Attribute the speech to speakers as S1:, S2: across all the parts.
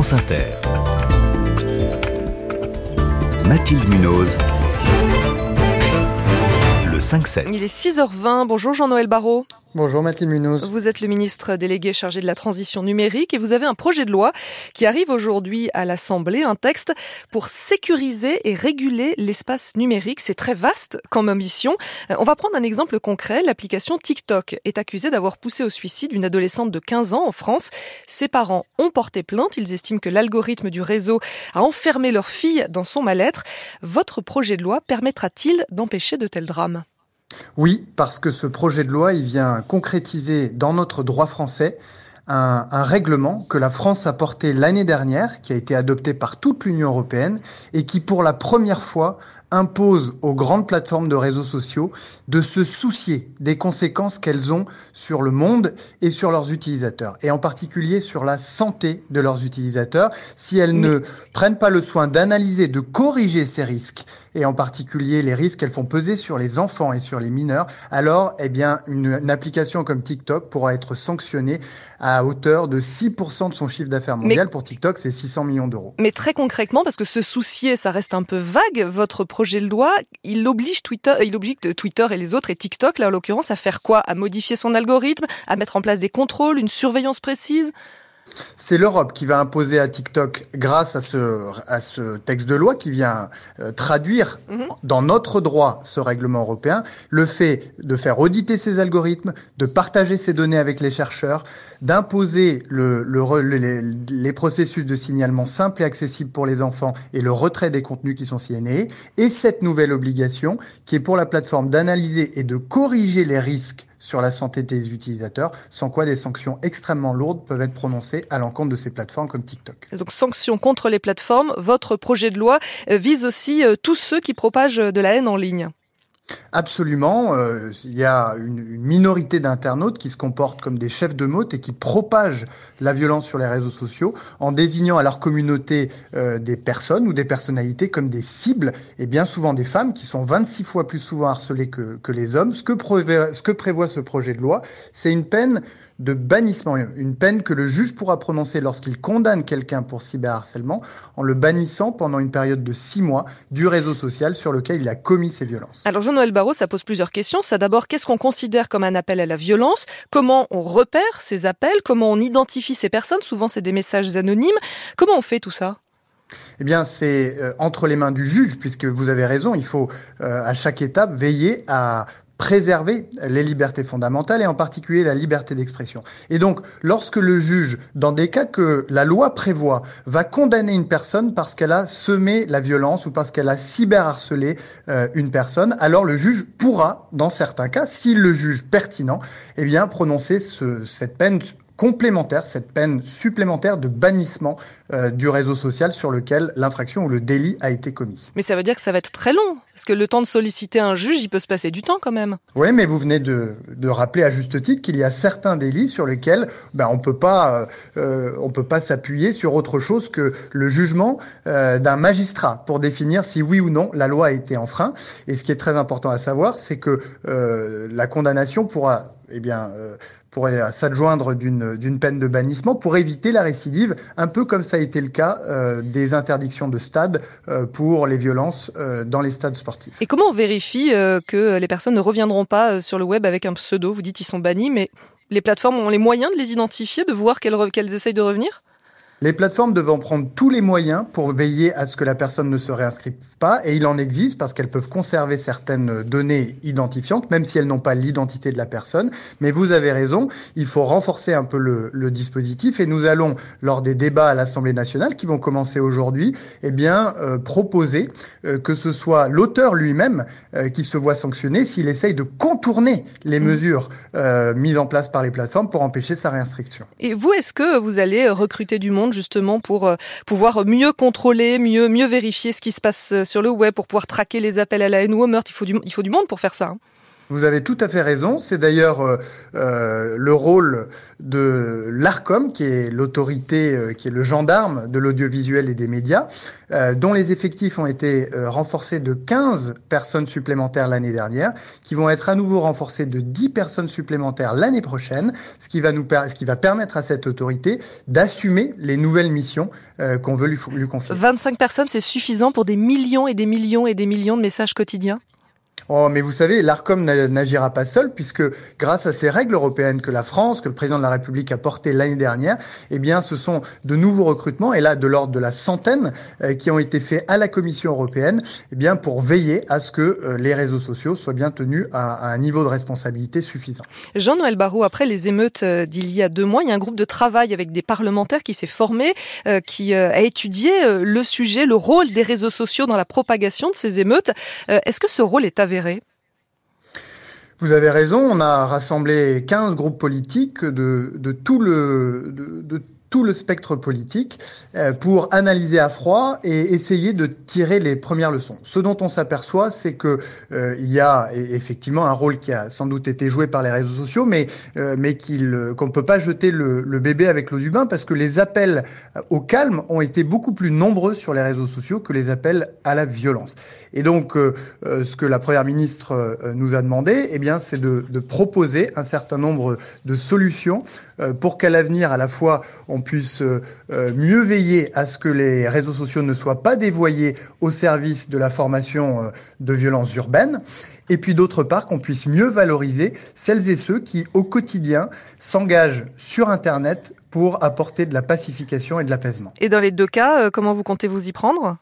S1: France Inter. Mathilde Munoz. Le 5-7.
S2: Il est 6h20. Bonjour Jean-Noël Barrot.
S3: Bonjour Mathilde Munoz.
S2: Vous êtes le ministre délégué chargé de la transition numérique et vous avez un projet de loi qui arrive aujourd'hui à l'Assemblée, un texte pour sécuriser et réguler l'espace numérique. C'est très vaste comme ambition. Euh, on va prendre un exemple concret. L'application TikTok est accusée d'avoir poussé au suicide une adolescente de 15 ans en France. Ses parents ont porté plainte. Ils estiment que l'algorithme du réseau a enfermé leur fille dans son mal-être. Votre projet de loi permettra-t-il d'empêcher de tels drames?
S3: Oui, parce que ce projet de loi, il vient concrétiser dans notre droit français un, un, règlement que la France a porté l'année dernière, qui a été adopté par toute l'Union européenne et qui, pour la première fois, impose aux grandes plateformes de réseaux sociaux de se soucier des conséquences qu'elles ont sur le monde et sur leurs utilisateurs, et en particulier sur la santé de leurs utilisateurs, si elles ne prennent pas le soin d'analyser, de corriger ces risques, et en particulier les risques qu'elles font peser sur les enfants et sur les mineurs, alors eh bien une, une application comme TikTok pourra être sanctionnée à hauteur de 6% de son chiffre d'affaires mondial. Mais, pour TikTok, c'est 600 millions d'euros.
S2: Mais très concrètement, parce que se soucier, ça reste un peu vague, votre projet de loi, il oblige Twitter, il oblige Twitter et les autres, et TikTok, là en l'occurrence, à faire quoi? À modifier son algorithme, à mettre en place des contrôles, une surveillance précise?
S3: C'est l'Europe qui va imposer à TikTok, grâce à ce, à ce texte de loi qui vient euh, traduire mm -hmm. dans notre droit ce règlement européen, le fait de faire auditer ses algorithmes, de partager ses données avec les chercheurs, d'imposer le, le, les, les, processus de signalement simples et accessibles pour les enfants et le retrait des contenus qui sont signés, et cette nouvelle obligation qui est pour la plateforme d'analyser et de corriger les risques sur la santé des utilisateurs, sans quoi des sanctions extrêmement lourdes peuvent être prononcées à l'encontre de ces plateformes comme TikTok.
S2: Donc sanctions contre les plateformes, votre projet de loi vise aussi tous ceux qui propagent de la haine en ligne.
S3: Absolument. Euh, il y a une, une minorité d'internautes qui se comportent comme des chefs de motte et qui propagent la violence sur les réseaux sociaux en désignant à leur communauté euh, des personnes ou des personnalités comme des cibles et bien souvent des femmes qui sont 26 fois plus souvent harcelées que, que les hommes. Ce que, prévoit, ce que prévoit ce projet de loi, c'est une peine de bannissement, une peine que le juge pourra prononcer lorsqu'il condamne quelqu'un pour cyberharcèlement en le bannissant pendant une période de six mois du réseau social sur lequel il a commis ces violences.
S2: Alors Jean-Noël Ça pose plusieurs questions. Ça d'abord, qu'est-ce qu'on considère comme un appel à la violence? Comment on repère ces appels? Comment on identifie ces personnes? Souvent, c'est des messages anonymes. Comment on fait tout ça?
S3: Eh bien, c'est euh, entre les mains du juge, puisque vous avez raison, il faut euh, à chaque étape veiller à préserver les libertés fondamentales et en particulier la liberté d'expression. Et donc, lorsque le juge, dans des cas que la loi prévoit, va condamner une personne parce qu'elle a semé la violence ou parce qu'elle a cyberharcelé euh, une personne, alors le juge pourra, dans certains cas, s'il le juge pertinent, eh bien, prononcer ce, cette peine complémentaire, cette peine supplémentaire de bannissement euh, du réseau social sur lequel l'infraction ou le délit a été commis.
S2: Mais ça veut dire que ça va être très long, parce que le temps de solliciter un juge, il peut se passer du temps quand même.
S3: Oui, mais vous venez de, rappeler à juste titre qu'il y a certains délits sur lesquels ben, on peut euh, on peut pas s'appuyer sur autre chose que le jugement euh, d'un magistrat pour définir si oui ou non la loi a été enfreinte. Et ce qui est très important à savoir, c'est que euh, la condamnation pourra eh euh, pourrait s'adjoindre d'une peine de bannissement pour éviter la récidive, un peu comme ça a été le cas euh, des interdictions de stade euh, pour les violences euh, dans les stades sportifs.
S2: Et comment on vérifie euh, que les personnes ne reviendront pas euh, sur le web avec un pseudo? Vous dites qu'ils sont bannis, mais les plateformes ont les moyens de les identifier, de voir qu'elles qu essayent de revenir?
S3: Les plateformes devront prendre tous les moyens pour veiller à ce que la personne ne se réinscrive pas, et il en existe parce qu'elles peuvent conserver certaines données identifiantes, même si elles n'ont pas l'identité de la personne. Mais vous avez raison, il faut renforcer un peu le, le dispositif, et nous allons, lors des débats à l'Assemblée nationale, qui vont commencer aujourd'hui, eh bien, euh, proposer euh, que ce soit l'auteur lui-même euh, qui se voit sanctionné s'il essaye de contourner les mesures euh, mises en place par les plateformes pour empêcher sa réinscription.
S2: Et vous, est-ce que vous allez recruter du monde? Justement pour euh, pouvoir mieux contrôler, mieux, mieux vérifier ce qui se passe euh, sur le web, pour pouvoir traquer les appels à la haine ou au meurtre. Il faut du, il faut du monde pour faire ça. Hein.
S3: Vous avez tout à fait raison. C'est d'ailleurs euh, euh, le rôle de l'ARCOM, qui est l'autorité, euh, qui est le gendarme de l'audiovisuel et des médias, dont les effectifs ont été renforcés de 15 personnes supplémentaires l'année dernière, qui vont être à nouveau renforcés de 10 personnes supplémentaires l'année prochaine, ce qui va nous ce qui va permettre à cette autorité d'assumer les nouvelles missions qu'on veut lui, lui confier.
S2: 25 personnes, c'est suffisant pour des millions et des millions et des millions de messages quotidiens?
S3: Oh, mais vous savez, l'ARCOM n'agira pas seul puisque grâce à ces règles européennes que la France, que le président de la République a portées l'année dernière, eh bien, ce sont de nouveaux recrutements et là de l'ordre de la centaine euh, qui ont été faits à la Commission européenne, eh bien, pour veiller à ce que euh, les réseaux sociaux soient bien tenus à, à un niveau de responsabilité suffisant.
S2: Jean-Noël Barrot, après les émeutes euh, d'il y a deux mois, il y a un groupe de travail avec des parlementaires qui s'est formé, euh, qui euh, a étudié le sujet, le rôle des réseaux sociaux dans la propagation de ces émeutes. Est-ce que ce rôle est avéré?
S3: Vous avez raison, on a rassemblé 15 groupes politiques de, tout le, tout le spectre politique euh, pour analyser à froid et essayer de tirer les premières leçons. Ce dont on s'aperçoit, c'est que euh, il y a effectivement un rôle qui a sans doute été joué par les réseaux sociaux, mais euh, mais qu'il qu'on ne peut pas jeter le, le bébé avec l'eau du bain parce que les appels au calme ont été beaucoup plus nombreux sur les réseaux sociaux que les appels à la violence. Et donc, ce que la première ministre nous a demandé, eh bien, c'est de, de proposer un certain nombre de solutions pour qu'à l'avenir, à la fois, on puisse euh, euh, mieux veiller à ce que les réseaux sociaux ne soient pas dévoyés au service de la formation euh, de violences urbaines. Et puis d'autre part, qu'on puisse mieux valoriser celles et ceux qui, au quotidien, s'engagent sur Internet pour apporter de la pacification et de l'apaisement.
S2: Et dans les deux cas, comment vous comptez vous y prendre?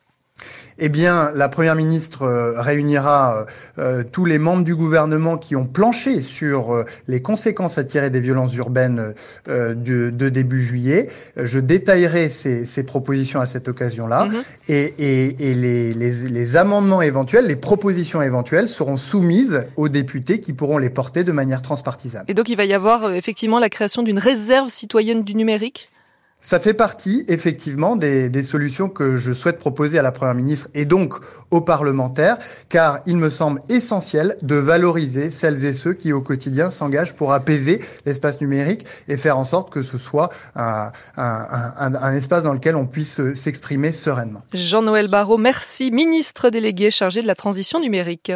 S3: Eh bien, la première ministre euh, réunira euh, euh, tous les membres du gouvernement qui ont planché sur les conséquences à tirer des violences urbaines de, de, début juillet. Je détaillerai ces, ces propositions à cette occasion-là, mm-hmm. et, et, et les, les, les, amendements éventuels, les propositions éventuelles seront soumises aux députés qui pourront les porter de manière transpartisane.
S2: Et donc, il va y avoir effectivement la création d'une réserve citoyenne du numérique?
S3: Ça fait partie, effectivement, des, solutions que je souhaite proposer à la Première ministre et donc aux parlementaires, car il me semble essentiel de valoriser celles et ceux qui, au quotidien, s'engagent pour apaiser l'espace numérique et faire en sorte que ce soit un, un espace dans lequel on puisse s'exprimer sereinement.
S2: Jean-Noël Barrot, merci, ministre délégué chargé de la transition numérique.